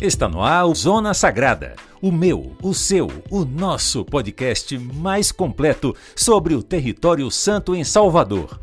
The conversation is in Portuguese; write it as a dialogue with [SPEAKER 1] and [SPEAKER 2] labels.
[SPEAKER 1] Está no ar o Zona Sagrada, o meu, o seu, o nosso podcast mais completo sobre o território santo em Salvador.